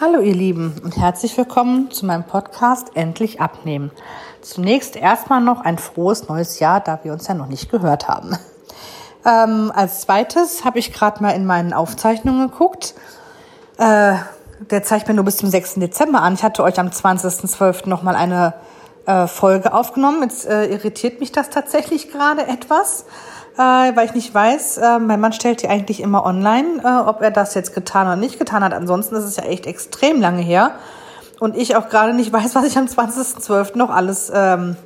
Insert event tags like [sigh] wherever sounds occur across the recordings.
Hallo ihr Lieben und herzlich willkommen zu meinem Podcast Endlich abnehmen. Zunächst erstmal noch ein frohes neues Jahr, da wir uns ja noch nicht gehört haben. Ähm, als zweites habe ich gerade mal in meinen Aufzeichnungen geguckt. Äh, der zeigt mir nur bis zum 6. Dezember an. Ich hatte euch am 20.12. nochmal eine äh, Folge aufgenommen. Jetzt äh, irritiert mich das tatsächlich gerade etwas äh, weil ich nicht weiß, äh, mein Mann stellt die eigentlich immer online, äh, ob er das jetzt getan oder nicht getan hat. Ansonsten ist es ja echt extrem lange her. Und ich auch gerade nicht [laughs] weiß, was ich am 20.12. noch alles ähm,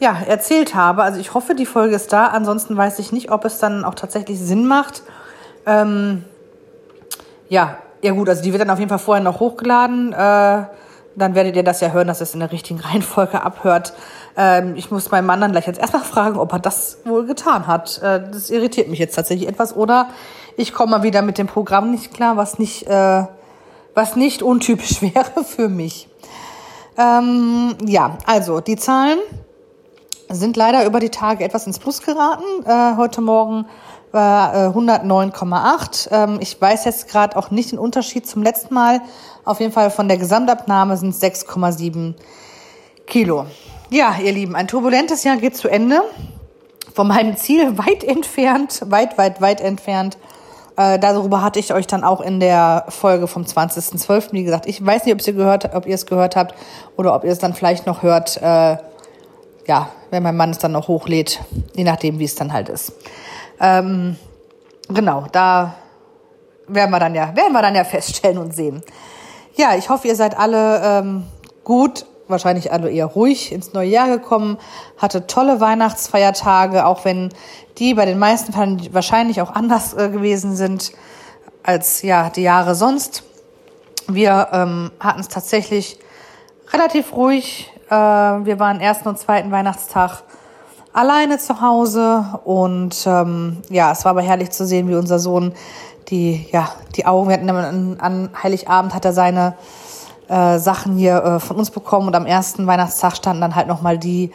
ja, erzählt habe. Also ich hoffe, die Folge ist da. Ansonsten weiß ich nicht, ob es dann auch tatsächlich Sinn macht. Ähm, ja, ja gut, also die wird dann auf jeden Fall vorher noch hochgeladen. Äh, dann werdet ihr das ja hören, dass es in der richtigen [laughs] Reihenfolge abhört. Ähm, ich muss meinen Mann dann gleich jetzt erstmal fragen, ob er das wohl getan hat. Äh, das irritiert mich jetzt tatsächlich etwas. Oder ich komme mal wieder mit dem Programm nicht klar, was nicht, äh, was nicht untypisch [laughs] wäre für mich. Ähm, ja, also die Zahlen sind leider über die Tage etwas ins Plus geraten. Äh, heute Morgen war äh, 109,8. Ähm, ich weiß jetzt gerade auch nicht den Unterschied zum letzten Mal. Auf jeden Fall von der Gesamtabnahme sind es 6,7 Kilo. Ja, ihr Lieben, ein turbulentes Jahr geht zu Ende. Von meinem Ziel weit entfernt, weit, weit, weit entfernt. Äh, darüber hatte ich euch dann auch in der Folge vom 20.12. Wie gesagt, ich weiß nicht, ob ihr gehört, ob ihr es gehört habt oder ob ihr es dann vielleicht noch hört. Äh, ja, wenn mein Mann es dann noch hochlädt, je nachdem, wie es dann halt ist. Ähm, genau, da werden wir dann ja, werden wir dann ja feststellen und sehen. Ja, ich hoffe, ihr seid alle ähm, gut wahrscheinlich alle eher ruhig ins neue Jahr gekommen, hatte tolle Weihnachtsfeiertage, auch wenn die bei den meisten Fällen wahrscheinlich auch anders äh, gewesen sind als ja die Jahre sonst. Wir ähm, hatten es tatsächlich relativ ruhig. Äh, wir waren ersten und zweiten Weihnachtstag alleine zu Hause und ähm, ja, es war aber herrlich zu sehen, wie unser Sohn die ja die Augen. Wir hatten an, an Heiligabend hat er seine äh, Sachen hier äh, von uns bekommen und am ersten Weihnachtstag standen dann halt nochmal die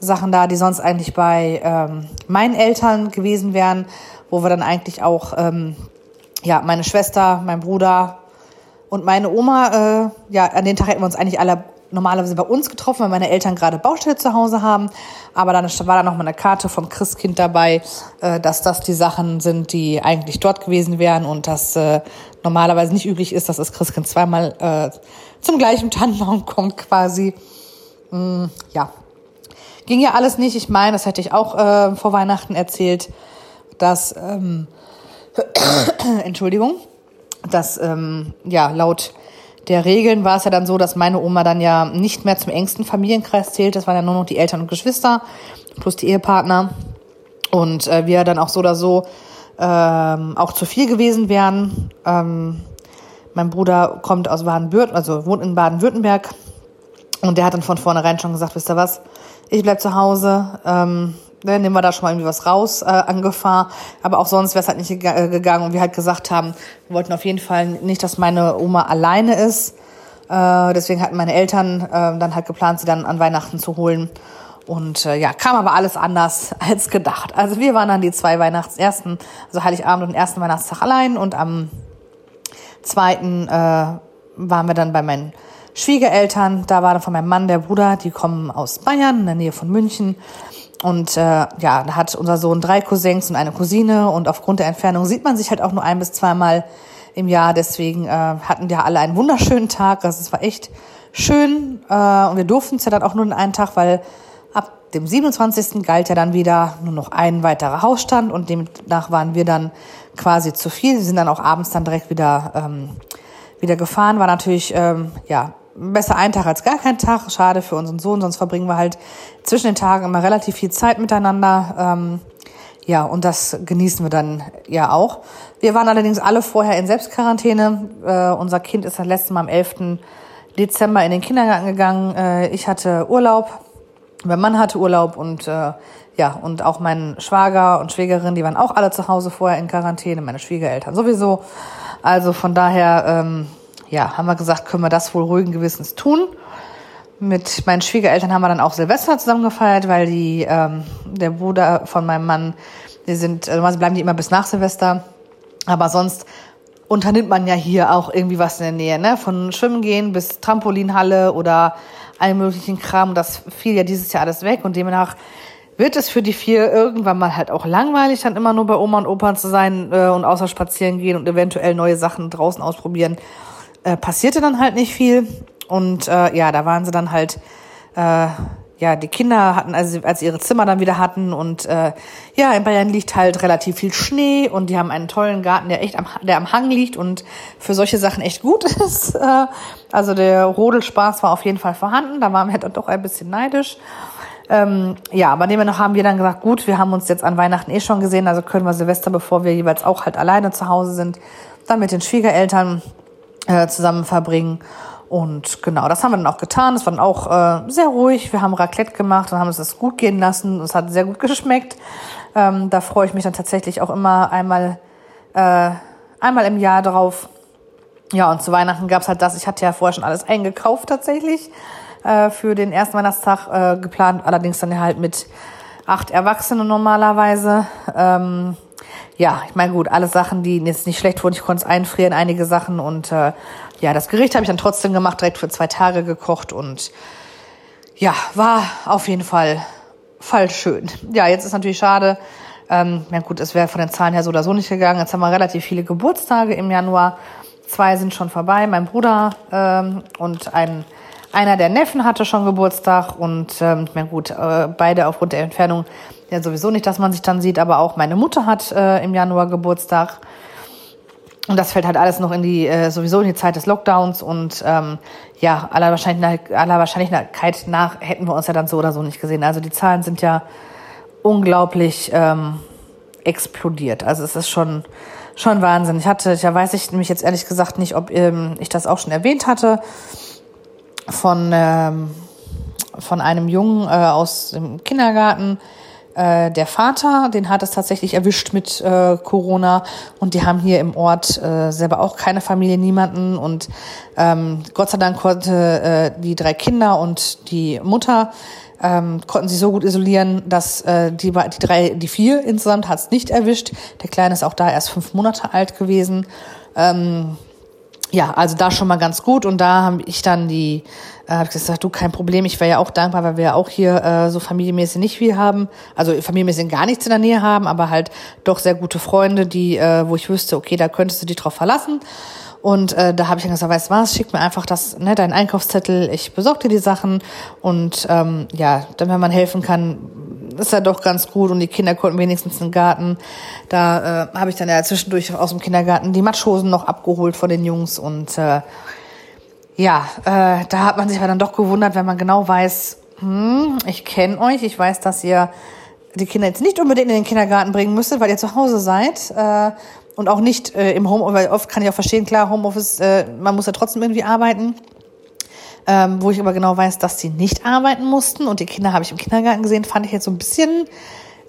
Sachen da, die sonst eigentlich bei ähm, meinen Eltern gewesen wären, wo wir dann eigentlich auch, ähm, ja, meine Schwester, mein Bruder und meine Oma, äh, ja, an den Tag hätten wir uns eigentlich alle normalerweise bei uns getroffen, weil meine Eltern gerade Baustelle zu Hause haben. Aber dann war da noch mal eine Karte vom Christkind dabei, äh, dass das die Sachen sind, die eigentlich dort gewesen wären und dass äh, normalerweise nicht üblich ist, dass das Christkind zweimal zum gleichen Tannenbaum kommt quasi. Mm, ja, ging ja alles nicht. Ich meine, das hätte ich auch äh, vor Weihnachten erzählt, dass ähm, [coughs] Entschuldigung, dass ähm, ja laut der Regeln war es ja dann so, dass meine Oma dann ja nicht mehr zum engsten Familienkreis zählt. Das waren ja nur noch die Eltern und Geschwister plus die Ehepartner. Und äh, wir dann auch so oder so ähm, auch zu viel gewesen wären. Ähm, mein Bruder kommt aus Baden-Württemberg, also wohnt in Baden-Württemberg. Und der hat dann von vornherein schon gesagt, wisst ihr was, ich bleib zu Hause. Ähm, dann nehmen wir da schon mal irgendwie was raus äh, an Gefahr. Aber auch sonst wäre es halt nicht äh, gegangen. Und wir halt gesagt haben, wir wollten auf jeden Fall nicht, dass meine Oma alleine ist. Äh, deswegen hatten meine Eltern äh, dann halt geplant, sie dann an Weihnachten zu holen. Und äh, ja, kam aber alles anders [laughs] als gedacht. Also wir waren dann die zwei Weihnachts ersten, also Heiligabend und ersten Weihnachtstag allein und am zweiten äh, waren wir dann bei meinen Schwiegereltern. Da war dann von meinem Mann der Bruder, die kommen aus Bayern, in der Nähe von München. Und äh, ja, da hat unser Sohn drei Cousins und eine Cousine und aufgrund der Entfernung sieht man sich halt auch nur ein bis zweimal im Jahr. Deswegen äh, hatten wir alle einen wunderschönen Tag. Also es war echt schön äh, und wir durften es ja dann auch nur in einen Tag, weil ab dem 27. galt ja dann wieder nur noch ein weiterer Hausstand und demnach waren wir dann quasi zu viel. Wir sind dann auch abends dann direkt wieder ähm, wieder gefahren. War natürlich ähm, ja besser ein Tag als gar kein Tag. Schade für unseren Sohn, sonst verbringen wir halt zwischen den Tagen immer relativ viel Zeit miteinander. Ähm, ja, und das genießen wir dann ja auch. Wir waren allerdings alle vorher in Selbstquarantäne. Äh, unser Kind ist das letzte Mal am 11. Dezember in den Kindergarten gegangen. Äh, ich hatte Urlaub. Mein Mann hatte Urlaub und äh, ja, und auch mein Schwager und Schwägerin, die waren auch alle zu Hause vorher in Quarantäne, meine Schwiegereltern sowieso. Also von daher ähm, ja, haben wir gesagt, können wir das wohl ruhigen Gewissens tun. Mit meinen Schwiegereltern haben wir dann auch Silvester zusammen gefeiert, weil die, ähm, der Bruder von meinem Mann, die sind, also bleiben die immer bis nach Silvester. Aber sonst unternimmt man ja hier auch irgendwie was in der Nähe, ne? Von Schwimmen gehen bis Trampolinhalle oder allem möglichen Kram. Das fiel ja dieses Jahr alles weg und demnach wird es für die vier irgendwann mal halt auch langweilig, dann immer nur bei Oma und Opa zu sein äh, und außer spazieren gehen und eventuell neue Sachen draußen ausprobieren. Äh, passierte dann halt nicht viel. Und äh, ja, da waren sie dann halt äh, ja, die Kinder hatten, also als sie ihre Zimmer dann wieder hatten und äh, ja, in Bayern liegt halt relativ viel Schnee und die haben einen tollen Garten, der echt am, der am Hang liegt und für solche Sachen echt gut [laughs] ist. Äh, also der Rodelspaß war auf jeden Fall vorhanden, da waren wir dann doch ein bisschen neidisch. Ähm, ja, aber dem noch haben wir dann gesagt, gut, wir haben uns jetzt an Weihnachten eh schon gesehen, also können wir Silvester, bevor wir jeweils auch halt alleine zu Hause sind, dann mit den Schwiegereltern äh, zusammen verbringen. Und genau, das haben wir dann auch getan. Es war dann auch äh, sehr ruhig. Wir haben Raclette gemacht und haben uns das gut gehen lassen. Es hat sehr gut [laughs] geschmeckt. Ähm, da freue ich mich dann tatsächlich auch immer einmal, äh, einmal im Jahr drauf. Ja, und zu Weihnachten gab's halt das. Ich hatte ja vorher schon alles eingekauft tatsächlich äh, für den ersten Weihnachtstag äh, geplant. Allerdings dann halt mit acht Erwachsenen normalerweise. Ähm, ja, ich meine, gut, alle Sachen, die jetzt nicht schlecht wurden, ich konnte es einfrieren, einige Sachen und äh, ja, das Gericht habe ich dann trotzdem gemacht, direkt für zwei Tage gekocht und ja, war auf jeden Fall, Fall schön. Ja, jetzt ist natürlich schade. Ähm, ja gut, es wäre von den Zahlen her so oder so nicht gegangen. Jetzt haben wir relativ viele Geburtstage im Januar. Zwei sind schon vorbei. Mein Bruder ähm, und ein einer der Neffen hatte schon Geburtstag und ähm, ja gut, äh, beide aufgrund der Entfernung ja sowieso nicht, dass man sich dann sieht, aber auch meine Mutter hat äh, im Januar Geburtstag. Und das fällt halt alles noch in die, äh, sowieso in die Zeit des Lockdowns und ähm, ja, aller Wahrscheinlichkeit, aller Wahrscheinlichkeit nach hätten wir uns ja dann so oder so nicht gesehen. Also die Zahlen sind ja unglaublich ähm, explodiert. Also es ist schon, schon Wahnsinn. Ich hatte, ja weiß ich nämlich jetzt ehrlich gesagt nicht, ob ähm, ich das auch schon erwähnt hatte, von, ähm, von einem Jungen äh, aus dem Kindergarten, äh, der Vater, den hat es tatsächlich erwischt mit äh, Corona und die haben hier im Ort äh, selber auch keine Familie, niemanden und ähm, Gott sei Dank konnte äh, die drei Kinder und die Mutter ähm, konnten sie so gut isolieren, dass äh, die, die drei, die vier insgesamt hat es nicht erwischt. Der Kleine ist auch da erst fünf Monate alt gewesen. Ähm, ja, also da schon mal ganz gut. Und da habe ich dann die, äh, hab ich gesagt, du, kein Problem, ich wäre ja auch dankbar, weil wir ja auch hier äh, so familienmäßig nicht viel haben. Also familienmäßig gar nichts in der Nähe haben, aber halt doch sehr gute Freunde, die, äh, wo ich wüsste, okay, da könntest du dich drauf verlassen. Und äh, da habe ich dann gesagt, weißt du was, schick mir einfach das, ne, deinen Einkaufszettel, ich besorge dir die Sachen und ähm, ja, dann wenn man helfen kann, ist ja doch ganz gut und die Kinder konnten wenigstens einen Garten. Da äh, habe ich dann ja zwischendurch aus dem Kindergarten die Matschhosen noch abgeholt von den Jungs und äh, ja, äh, da hat man sich aber dann doch gewundert, wenn man genau weiß, hm, ich kenne euch, ich weiß, dass ihr die Kinder jetzt nicht unbedingt in den Kindergarten bringen müsstet, weil ihr zu Hause seid äh, und auch nicht äh, im Homeoffice, weil oft kann ich auch verstehen, klar, Homeoffice, äh, man muss ja trotzdem irgendwie arbeiten ähm, wo ich aber genau weiß, dass sie nicht arbeiten mussten. Und die Kinder habe ich im Kindergarten gesehen, fand ich jetzt so ein bisschen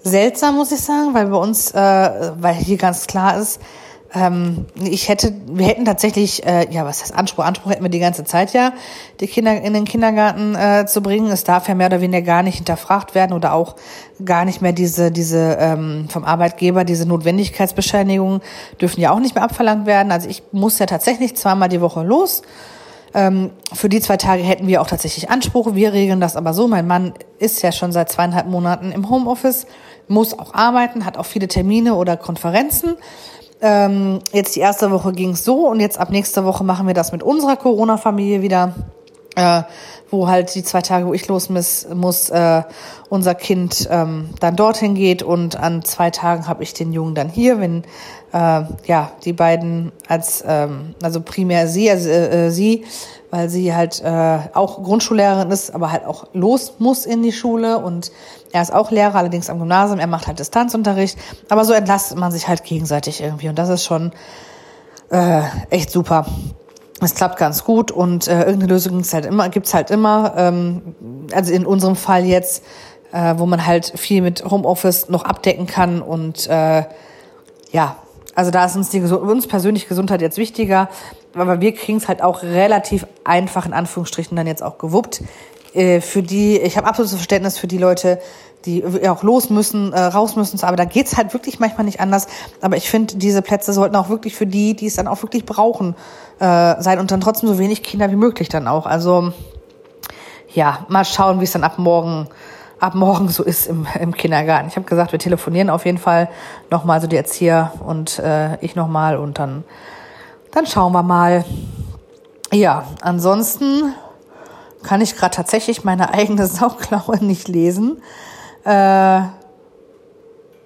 seltsam, muss ich sagen, weil bei uns, äh, weil hier ganz klar ist, ähm, ich hätte, wir hätten tatsächlich, äh, ja, was heißt Anspruch? Anspruch hätten wir die ganze Zeit ja, die Kinder in den Kindergarten äh, zu bringen. Es darf ja mehr oder weniger gar nicht hinterfragt werden oder auch gar nicht mehr diese, diese ähm, vom Arbeitgeber, diese Notwendigkeitsbescheinigungen dürfen ja auch nicht mehr abverlangt werden. Also ich muss ja tatsächlich zweimal die Woche los ähm, für die zwei Tage hätten wir auch tatsächlich Anspruch. Wir regeln das aber so. Mein Mann ist ja schon seit zweieinhalb Monaten im Homeoffice, muss auch arbeiten, hat auch viele Termine oder Konferenzen. Ähm, jetzt die erste Woche ging es so und jetzt ab nächster Woche machen wir das mit unserer Corona-Familie wieder äh, wo halt die zwei Tage, wo ich los muss, muss äh, unser Kind ähm, dann dorthin geht und an zwei Tagen habe ich den Jungen dann hier, wenn äh, ja die beiden als ähm, also primär sie, also äh, äh, sie, weil sie halt äh, auch Grundschullehrerin ist, aber halt auch los muss in die Schule. Und er ist auch Lehrer, allerdings am Gymnasium, er macht halt Distanzunterricht, aber so entlastet man sich halt gegenseitig irgendwie. Und das ist schon äh, echt super. Es klappt ganz gut. Und äh, irgendeine Lösung gibt's halt immer, gibt's halt immer. Ähm, also in unserem Fall jetzt, äh, wo man halt viel mit Homeoffice noch abdecken kann. Und äh, ja, also da ist uns die uns persönlich Gesundheit jetzt wichtiger, aber wir kriegen es halt auch relativ einfach in Anführungsstrichen dann jetzt auch gewuppt. äh, für die, ich habe absolutes Verständnis für die Leute, die auch los müssen, äh, raus müssen. Aber da geht's halt wirklich manchmal nicht anders. Aber ich finde, diese Plätze sollten auch wirklich für die, die es dann auch wirklich brauchen, äh, sein und dann trotzdem so wenig Kinder wie möglich dann auch. Also ja, mal schauen, wie es dann ab morgen ab morgen so ist im, im Kindergarten. Ich habe gesagt, wir telefonieren auf jeden Fall nochmal, so die Erzieher und äh, ich nochmal und dann, dann schauen wir mal. Ja, ansonsten kann ich gerade tatsächlich meine eigene [laughs] Sauklaue nicht lesen. Äh,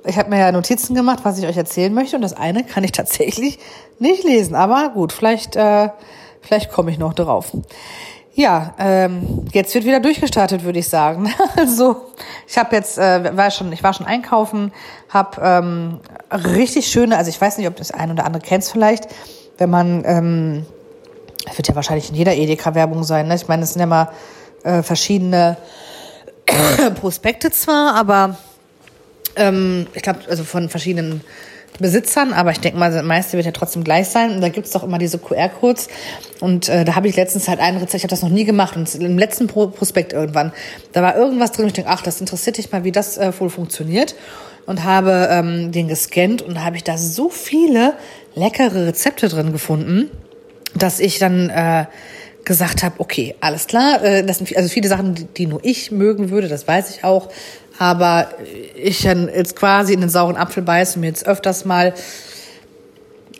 ich habe mir ja Notizen gemacht, was ich euch erzählen möchte und das eine kann ich [laughs] tatsächlich nicht lesen. Aber gut, vielleicht, äh, vielleicht komme ich noch drauf. Ja, ähm, jetzt wird wieder durchgestartet, würde ich sagen. [laughs] Also ich habe jetzt, äh, war schon, ich war schon einkaufen, habe ähm, richtig schöne, also ich weiß nicht, ob das ein oder andere kennt vielleicht, wenn man, ähm, das wird ja wahrscheinlich in jeder Edeka-Werbung sein. Ne? Ich meine, es sind ja mal äh, verschiedene [coughs] Prospekte zwar, aber ähm, ich glaube, also von verschiedenen Besitzern, aber ich denke mal, das meiste wird ja trotzdem gleich sein. Und da gibt's doch immer diese QR-Codes. Und äh, da habe ich letztens halt ein Rezept, ich habe das noch nie gemacht. Und im letzten Prospekt irgendwann, da war irgendwas drin. Ich denke, ach, das interessiert dich mal, wie das äh, wohl funktioniert. Und habe ähm, den gescannt und habe ich da so viele leckere Rezepte drin gefunden, dass ich dann äh, gesagt habe, okay, alles klar, äh, das sind also viele Sachen, die nur ich mögen würde, das weiß ich auch, aber ich dann jetzt quasi in den sauren Apfel beiße und mir jetzt öfters mal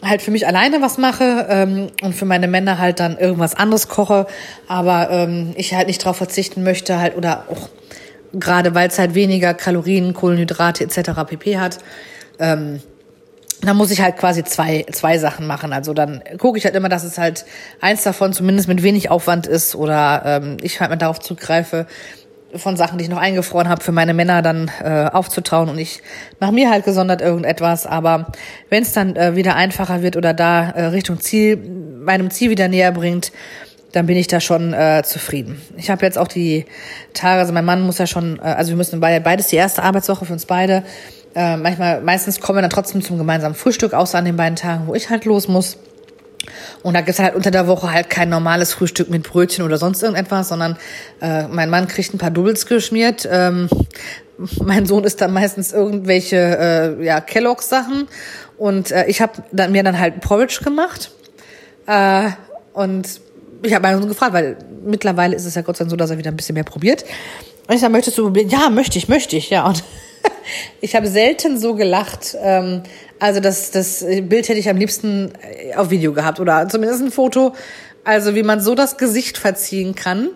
halt für mich alleine was mache ähm, und für meine Männer halt dann irgendwas anderes koche, aber ähm, ich halt nicht drauf verzichten möchte halt oder auch gerade weil es halt weniger Kalorien, Kohlenhydrate etc. pp hat, ähm, dann muss ich halt quasi zwei, zwei Sachen machen. Also dann gucke ich halt immer, dass es halt eins davon zumindest mit wenig Aufwand ist oder ähm, ich halt mal darauf zugreife, von Sachen, die ich noch eingefroren habe, für meine Männer dann äh, aufzutauen und ich mache mir halt gesondert irgendetwas. Aber wenn es dann äh, wieder einfacher wird oder da äh, Richtung Ziel, meinem Ziel wieder näher bringt, dann bin ich da schon äh, zufrieden. Ich habe jetzt auch die Tage, also mein Mann muss ja schon, äh, also wir müssen beide, beides die erste Arbeitswoche für uns beide. Äh, manchmal, meistens kommen wir dann trotzdem zum gemeinsamen Frühstück, außer an den beiden Tagen, wo ich halt los muss. Und da gibt's halt unter der Woche halt kein normales Frühstück mit Brötchen oder sonst irgendetwas, sondern äh, mein Mann kriegt ein paar Doubles geschmiert. Ähm, [laughs] mein Sohn isst dann meistens irgendwelche äh, ja, Kelloggs-Sachen. Und äh, ich habe dann, mir dann halt Porridge gemacht. Äh, und ich habe meinen Sohn gefragt, weil mittlerweile ist es ja Gott sei Dank so, dass er wieder ein bisschen mehr probiert. Und ich sage, möchtest du probieren? Ja, möchte ich, möchte ich, ja. Und ich habe selten so gelacht. Ähm, also das, das Bild hätte ich am liebsten äh, auf Video gehabt oder zumindest ein Foto. Also wie man so das Gesicht verziehen kann.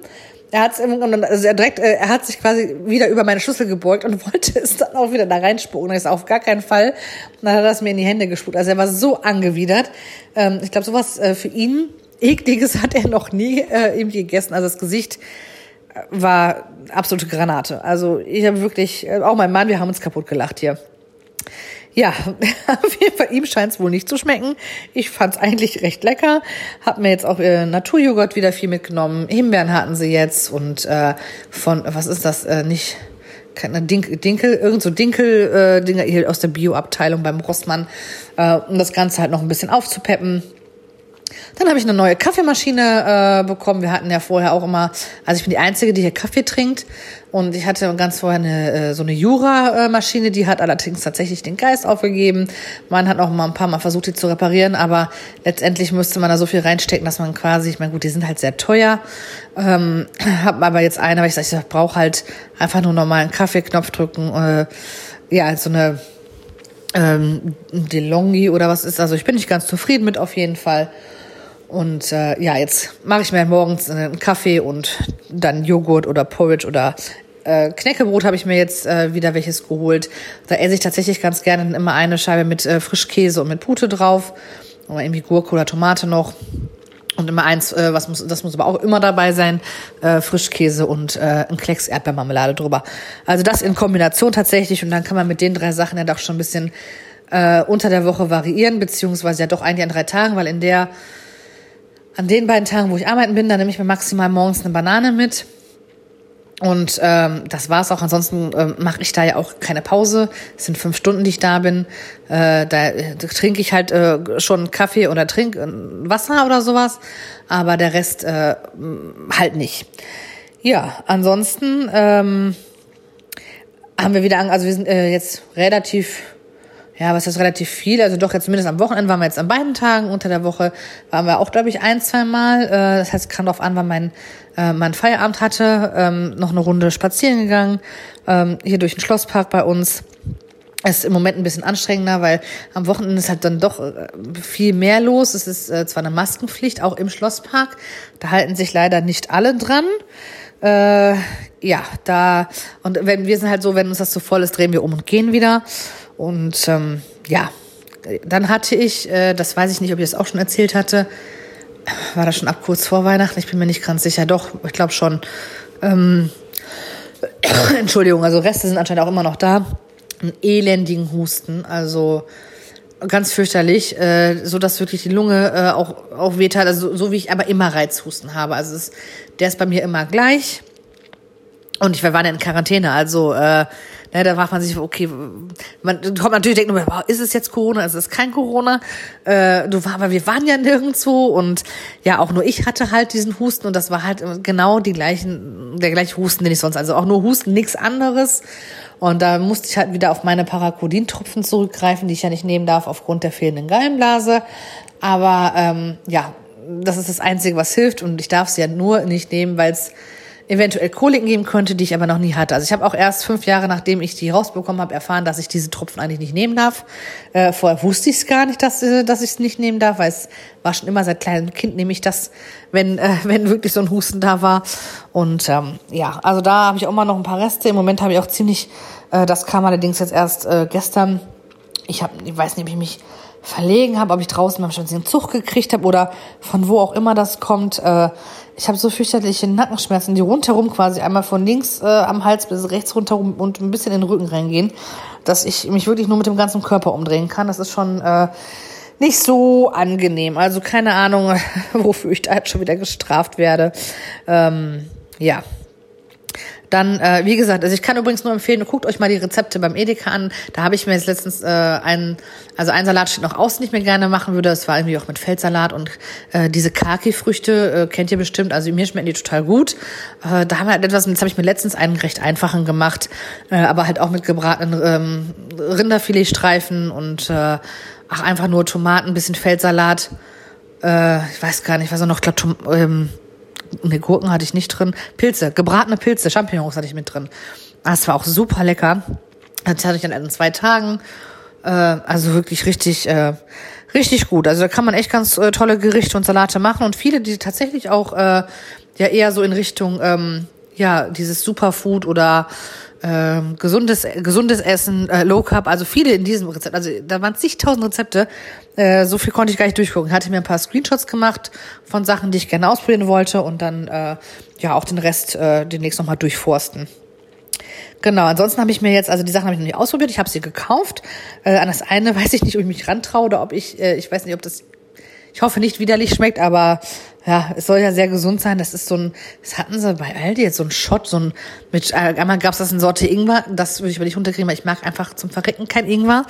Er hat also er äh, er hat sich quasi wieder über meine Schlüssel gebeugt und [laughs] wollte es dann auch wieder da reinspucken. Das ist auf gar keinen Fall. Und dann hat er es mir in die Hände gespuckt. Also er war so angewidert. Ähm, ich glaube, sowas äh, für ihn ekliges hat er noch nie irgendwie gegessen. Also das Gesicht war absolute Granate. Also ich habe wirklich, auch mein Mann, wir haben uns kaputt gelacht hier. Ja, [laughs] Fall, ihm scheint es wohl nicht zu schmecken. Ich fand es eigentlich recht lecker. Hab mir jetzt auch äh, Naturjoghurt wieder viel mitgenommen. Himbeeren hatten sie jetzt und äh, von, was ist das, äh, nicht, keine Dinkel, Dinkel, irgend so Dinkel, äh, Dinger aus der Bio-Abteilung beim Rossmann, äh, um das Ganze halt noch ein bisschen aufzupeppen. Dann habe ich eine neue Kaffeemaschine äh, bekommen. Wir hatten ja vorher auch immer, also ich bin die Einzige, die hier Kaffee trinkt. Und ich hatte ganz vorher eine, äh, so eine Jura-Maschine, die hat allerdings tatsächlich den Geist aufgegeben. Man hat auch mal ein paar Mal versucht, die zu reparieren, aber letztendlich müsste man da so viel reinstecken, dass man quasi, ich meine, gut, die sind halt sehr teuer. Ähm, hab aber jetzt eine, weil ich sage, ich brauche halt einfach nur normalen Kaffeeknopf drücken. Äh, ja, so eine ähm, DeLonghi oder was ist. Also ich bin nicht ganz zufrieden mit auf jeden Fall. Und äh, ja, jetzt mache ich mir morgens einen Kaffee und dann Joghurt oder Porridge oder äh, Knäckebrot habe ich mir jetzt äh, wieder welches geholt. Da esse ich tatsächlich ganz gerne immer eine Scheibe mit äh, Frischkäse und mit Pute drauf. Oder irgendwie Gurke oder Tomate noch. Und immer eins, äh, was muss, das muss aber auch immer dabei sein, äh, Frischkäse und äh, ein Klecks Erdbeermarmelade drüber. Also das in Kombination tatsächlich und dann kann man mit den drei Sachen ja doch schon ein bisschen äh, unter der Woche variieren, beziehungsweise ja doch eigentlich an drei Tagen, weil in der an den beiden Tagen, wo ich arbeiten bin, dann nehme ich mir maximal morgens eine Banane mit. Und ähm, das war's auch. Ansonsten ähm, mache ich da ja auch keine Pause. Es sind fünf Stunden, die ich da bin. Äh, da äh, trinke ich halt äh, schon Kaffee oder trink äh, Wasser oder sowas. Aber der Rest äh, halt nicht. Ja, ansonsten ähm, haben wir wieder, also wir sind äh, jetzt relativ ja, was ist relativ viel? Also doch jetzt zumindest am Wochenende waren wir jetzt an beiden Tagen. Unter der Woche waren wir auch, glaube ich, ein, zwei Mal. Äh, das heißt, es kam darauf an, wann mein, äh, mein Feierabend hatte. Ähm, noch eine Runde spazieren gegangen. Ähm, hier durch den Schlosspark bei uns. Es ist im Moment ein bisschen anstrengender, weil am Wochenende ist halt dann doch äh, viel mehr los. Es ist äh, zwar eine Maskenpflicht, auch im Schlosspark. Da halten sich leider nicht alle dran. Äh, ja, da, und wenn wir sind halt so, wenn uns das zu voll ist, drehen wir um und gehen wieder. Und ähm, ja, dann hatte ich, äh, das weiß ich nicht, ob ich das auch schon erzählt hatte, war das schon ab kurz vor Weihnachten? Ich bin mir nicht ganz sicher. Doch, ich glaube schon. Ähm, [coughs] Entschuldigung, also Reste sind anscheinend auch immer noch da. Einen elendigen Husten, also ganz fürchterlich, äh, so dass wirklich die Lunge äh, auch auch wehtat, also so, wie ich aber immer Reizhusten habe. Also es, der ist bei mir immer gleich. Und ich waren ja in Quarantäne, also äh, Ne, da fragt man sich, okay, man kommt natürlich denkt nur, wow, ist es jetzt Corona, ist es kein Corona? Äh, du war, aber wir waren ja nirgendwo und ja, auch nur ich hatte halt diesen Husten und das war halt genau die gleichen, der gleiche Husten, den ich sonst, also auch nur Husten, nichts anderes. Und da musste ich halt wieder auf meine Parakodintropfen zurückgreifen, die ich ja nicht nehmen darf aufgrund der fehlenden Gallenblase. Aber ähm, ja, das ist das Einzige, was hilft und ich darf sie ja nur nicht nehmen, weil es eventuell Koliken geben könnte, die ich aber noch nie hatte. Also ich habe auch erst fünf Jahre, nachdem ich die rausbekommen habe, erfahren, dass ich diese Tropfen eigentlich nicht nehmen darf. Äh, vorher wusste ich es gar nicht, dass, äh, dass ich es nicht nehmen darf, weil es war schon immer seit kleinem Kind nehme ich das, wenn, äh, [laughs] wenn wirklich so ein Husten da war. Und ähm, ja, also da habe ich auch mal noch ein paar Reste. Im Moment habe ich auch ziemlich, äh, das kam allerdings jetzt erst äh, gestern. Ich habe, ich weiß nicht, ob ich mich verlegen habe, ob ich draußen beim Spazieren Zug gekriegt habe oder von wo auch immer das kommt. Äh, ich habe so fürchterliche Nackenschmerzen, die rundherum quasi einmal von links äh, am Hals bis rechts rundherum und ein bisschen in den Rücken reingehen, dass ich mich wirklich nur mit dem ganzen Körper umdrehen kann. Das ist schon äh, nicht so angenehm. Also keine Ahnung, [laughs] wofür ich da jetzt schon wieder gestraft werde. Ähm, ja, dann, äh, wie gesagt, also ich kann übrigens nur empfehlen, guckt euch mal die Rezepte beim Edeka an. Da habe ich mir jetzt letztens äh, einen, also ein Salat steht noch aus, den ich mir gerne machen würde. Das war irgendwie auch mit Feldsalat und äh, diese Kaki-Früchte äh, kennt ihr bestimmt. Also mir schmecken die total gut. Äh, da haben wir halt etwas, jetzt habe ich mir letztens einen recht einfachen gemacht, äh, aber halt auch mit gebratenen ähm, Rinderfiletstreifen und äh, ach, einfach nur Tomaten, bisschen Feldsalat. Äh, ich weiß gar nicht, was auch noch, glaub, ähm, ne, Gurken hatte ich nicht drin. Pilze, gebratene Pilze, Champignons hatte ich mit drin. Das war auch super lecker. Das hatte ich dann in zwei Tagen. Äh, also wirklich richtig, äh, richtig gut. Also da kann man echt ganz äh, tolle Gerichte und Salate machen und viele, die tatsächlich auch äh, ja eher so in Richtung ähm, ja dieses Superfood oder ähm, gesundes, gesundes Essen, äh, Low Carb, also viele in diesem Rezept. Also da waren zigtausend Rezepte. Äh, so viel konnte ich gar nicht durchgucken. Hatte mir ein paar Screenshots gemacht von Sachen, die ich gerne ausprobieren wollte und dann äh, ja auch den Rest äh, demnächst nochmal durchforsten. Genau, ansonsten habe ich mir jetzt, also die Sachen habe ich noch nicht ausprobiert, ich habe sie gekauft. Äh, an das eine [laughs] weiß ich nicht, ob ich mich rantraue oder ob ich, äh, ich weiß nicht, ob das ich hoffe nicht widerlich schmeckt, aber ja, es soll ja sehr gesund sein. Das ist so ein, das hatten sie bei Aldi jetzt so ein Shot, so ein mit äh, einmal gab's das in Sorte Ingwer, das würde ich aber nicht runterkriegen, weil ich mag einfach zum Verrecken kein Ingwer.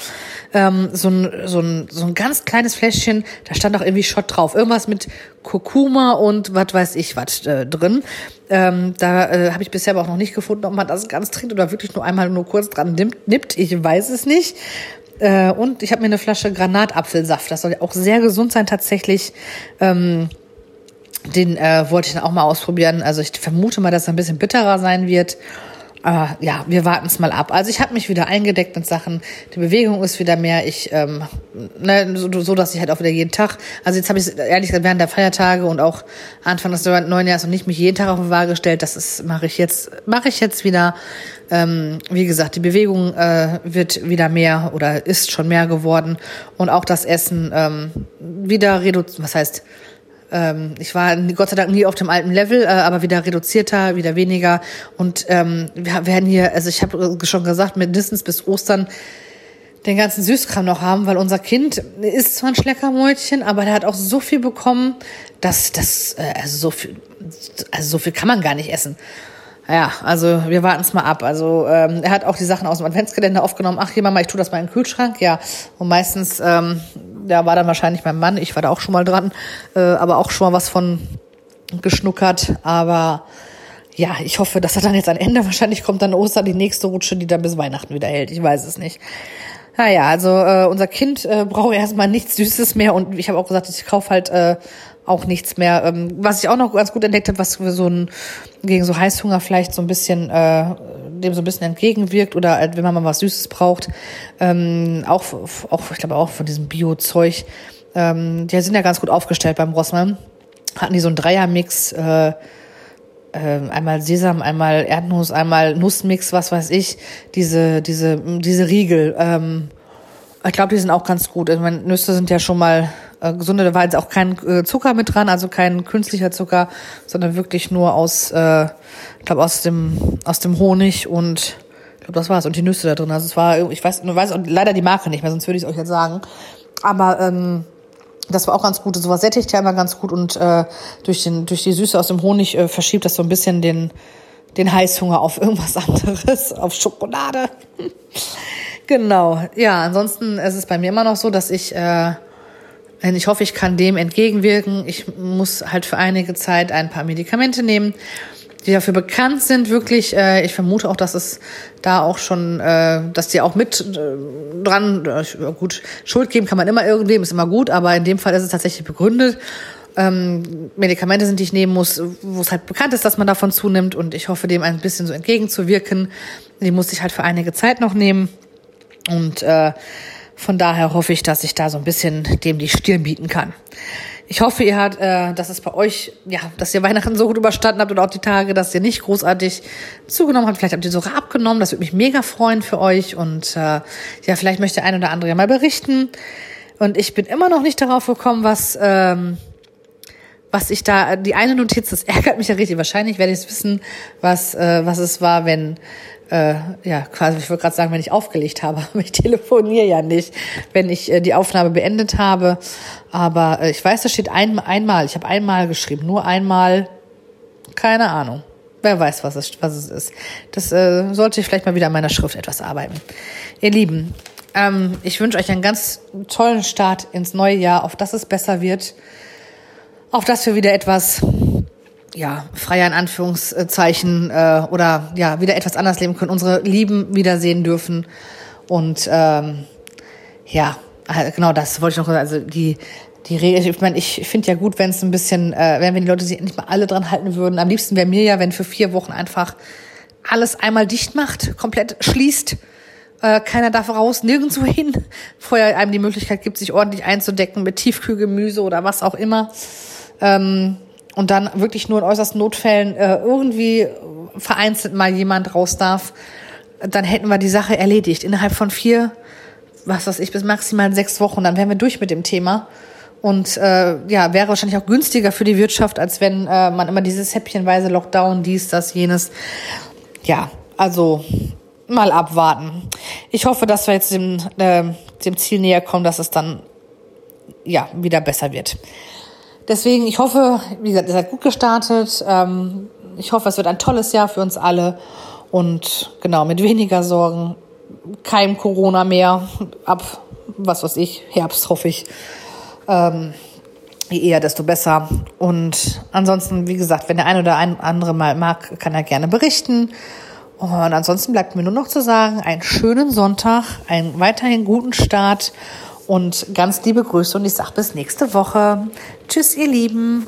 Ähm, so ein so ein so ein ganz kleines Fläschchen, da stand auch irgendwie Shot drauf, irgendwas mit Kurkuma und was weiß ich was äh, drin. Ähm, da äh, habe ich bisher aber auch noch nicht gefunden, ob man das ganz trinkt oder wirklich nur einmal nur kurz dran nippt. Ich weiß es nicht. Äh, und ich habe mir eine Flasche Granatapfelsaft. Das soll ja auch sehr gesund sein tatsächlich. Ähm, den äh, wollte ich dann auch mal ausprobieren. Also ich vermute mal, dass er ein bisschen bitterer sein wird. Äh, ja, wir warten es mal ab. Also ich habe mich wieder eingedeckt mit Sachen. Die Bewegung ist wieder mehr. Ich, ähm, ne, so, so dass ich halt auch wieder jeden Tag. Also jetzt habe ich ehrlich gesagt während der Feiertage und auch Anfang des neuen Jahres und nicht mich jeden Tag auf die Waage gestellt. Das ist mache ich jetzt mache ich jetzt wieder. Ähm, wie gesagt, die Bewegung äh, wird wieder mehr oder ist schon mehr geworden und auch das Essen ähm, wieder reduziert. Was heißt ähm, ich war Gott sei Dank nie auf dem alten Level, äh, aber wieder reduzierter, wieder weniger. Und ähm, wir werden hier, also ich habe schon gesagt, mindestens bis Ostern den ganzen Süßkram noch haben, weil unser Kind ist zwar ein Schleckermäulchen, aber der hat auch so viel bekommen, dass das, äh, also so viel, also so viel kann man gar nicht essen. Ja, also wir warten es mal ab. Also ähm, er hat auch die Sachen aus dem Adventskalender aufgenommen. Ach, hier Mama, ich tue das mal in den Kühlschrank. Ja, und meistens ähm, ja, war dann wahrscheinlich mein Mann, ich war da auch schon mal dran, äh, aber auch schon mal was von geschnuckert. Aber ja, ich hoffe, dass er dann jetzt ein Ende. Wahrscheinlich kommt dann Ostern die nächste Rutsche, die dann bis Weihnachten wieder hält. Ich weiß es nicht. Naja, also äh, unser Kind äh, braucht erstmal nichts Süßes mehr und ich habe auch gesagt, ich kaufe halt äh, auch nichts mehr. Ähm, was ich auch noch ganz gut entdeckt habe, was so ein gegen so Heißhunger vielleicht so ein bisschen äh, dem so ein bisschen entgegenwirkt oder halt, wenn man mal was Süßes braucht, ähm, auch auch ich glaube auch von diesem Bio-Zeug. Ähm, die sind ja ganz gut aufgestellt beim Rossmann. Hatten die so einen Dreiermix. Äh, äh, einmal Sesam, einmal Erdnuss, einmal Nussmix, was weiß ich, diese, diese, diese Riegel. Ähm, ich glaube, die sind auch ganz gut. Ich meine, Nüsse sind ja schon mal äh, gesunde, da war jetzt auch kein äh, Zucker mit dran, also kein künstlicher Zucker, sondern wirklich nur aus, äh, ich glaube, aus dem, aus dem Honig und ich glaube, das war's. Und die Nüsse da drin. Also es war, ich weiß, ich weiß leider die Marke nicht mehr, sonst würde ich es euch jetzt sagen. Aber ähm, das war auch ganz gut. Sowas sättigt ja immer ganz gut und äh, durch, den, durch die Süße aus dem Honig äh, verschiebt das so ein bisschen den, den Heißhunger auf irgendwas [laughs] anderes, auf Schokolade. [laughs] genau. Ja, ansonsten ist es bei mir immer noch so, dass ich, äh, ich hoffe, ich kann dem entgegenwirken. Ich muss halt für einige Zeit ein paar Medikamente nehmen die dafür bekannt sind, wirklich. Äh, ich vermute auch, dass es da auch schon, äh, dass die auch mit äh, dran, äh, gut, Schuld geben kann man immer irgendwem, ist immer gut, aber in dem Fall ist es tatsächlich begründet. Ähm, Medikamente sind, die ich nehmen muss, wo es halt bekannt ist, dass man davon zunimmt und ich hoffe, dem ein bisschen so entgegenzuwirken. Die muss ich halt für einige Zeit noch nehmen und äh, von daher hoffe ich, dass ich da so ein bisschen dem die Stirn bieten kann. Ich hoffe, ihr habt, äh, dass es bei euch, ja, dass ihr Weihnachten so gut überstanden habt und auch die Tage, dass ihr nicht großartig zugenommen habt. Vielleicht habt ihr sogar abgenommen. Das würde mich mega freuen für euch. Und äh, ja, vielleicht möchte ein oder andere ja mal berichten. Und ich bin immer noch nicht darauf gekommen, was, ähm, was ich da, die eine Notiz, das [laughs] ärgert mich ja richtig. Wahrscheinlich werde ich es wissen, was, äh, was es war, wenn äh, ja, quasi, ich wollte gerade sagen, wenn ich aufgelegt habe, [laughs] aber ich telefoniere ja nicht, wenn ich äh, die Aufnahme beendet habe. Aber äh, ich weiß, da steht ein, einmal, ich habe einmal geschrieben, nur einmal, keine Ahnung. Wer weiß, was es, was es ist. Das äh, sollte ich vielleicht mal wieder an meiner Schrift etwas arbeiten. Ihr Lieben, ähm, ich wünsche euch einen ganz tollen Start ins neue Jahr, auf dass es besser wird, auf dass wir wieder etwas ja, freier in Anführungszeichen äh, oder ja, wieder etwas anders leben können, unsere Lieben wiedersehen dürfen. Und ähm, ja, äh, genau das wollte ich noch Also die, die Regel, ich meine, ich finde ja gut, wenn es ein bisschen, äh, wenn, wenn die Leute sich endlich mal alle dran halten würden. Am liebsten wäre mir ja, wenn für vier Wochen einfach alles einmal dicht macht, komplett schließt. Äh, keiner darf raus, nirgendwo hin. [laughs] Vorher einem die Möglichkeit gibt, sich ordentlich einzudecken mit Tiefkühlgemüse oder was auch immer. Ähm, und dann wirklich nur in äußersten Notfällen äh, irgendwie vereinzelt mal jemand raus darf, dann hätten wir die Sache erledigt. Innerhalb von vier, was weiß ich, bis maximal sechs Wochen, dann wären wir durch mit dem Thema. Und äh, ja, wäre wahrscheinlich auch günstiger für die Wirtschaft, als wenn äh, man immer dieses häppchenweise Lockdown, dies, das, jenes. Ja, also mal abwarten. Ich hoffe, dass wir jetzt dem, äh, dem Ziel näher kommen, dass es dann ja wieder besser wird. Deswegen, ich hoffe, wie gesagt, ihr seid gut gestartet. Ähm, ich hoffe, es wird ein tolles Jahr für uns alle. Und genau, mit weniger Sorgen, kein Corona mehr. Ab, was weiß ich, Herbst hoffe ich. Ähm, je eher, desto besser. Und ansonsten, wie gesagt, wenn der eine oder ein andere mal mag, kann er gerne berichten. Und ansonsten bleibt mir nur noch zu sagen, einen schönen Sonntag, einen weiterhin guten Start und ganz liebe Grüße und ich sage bis nächste Woche. Tschüss, ihr Lieben.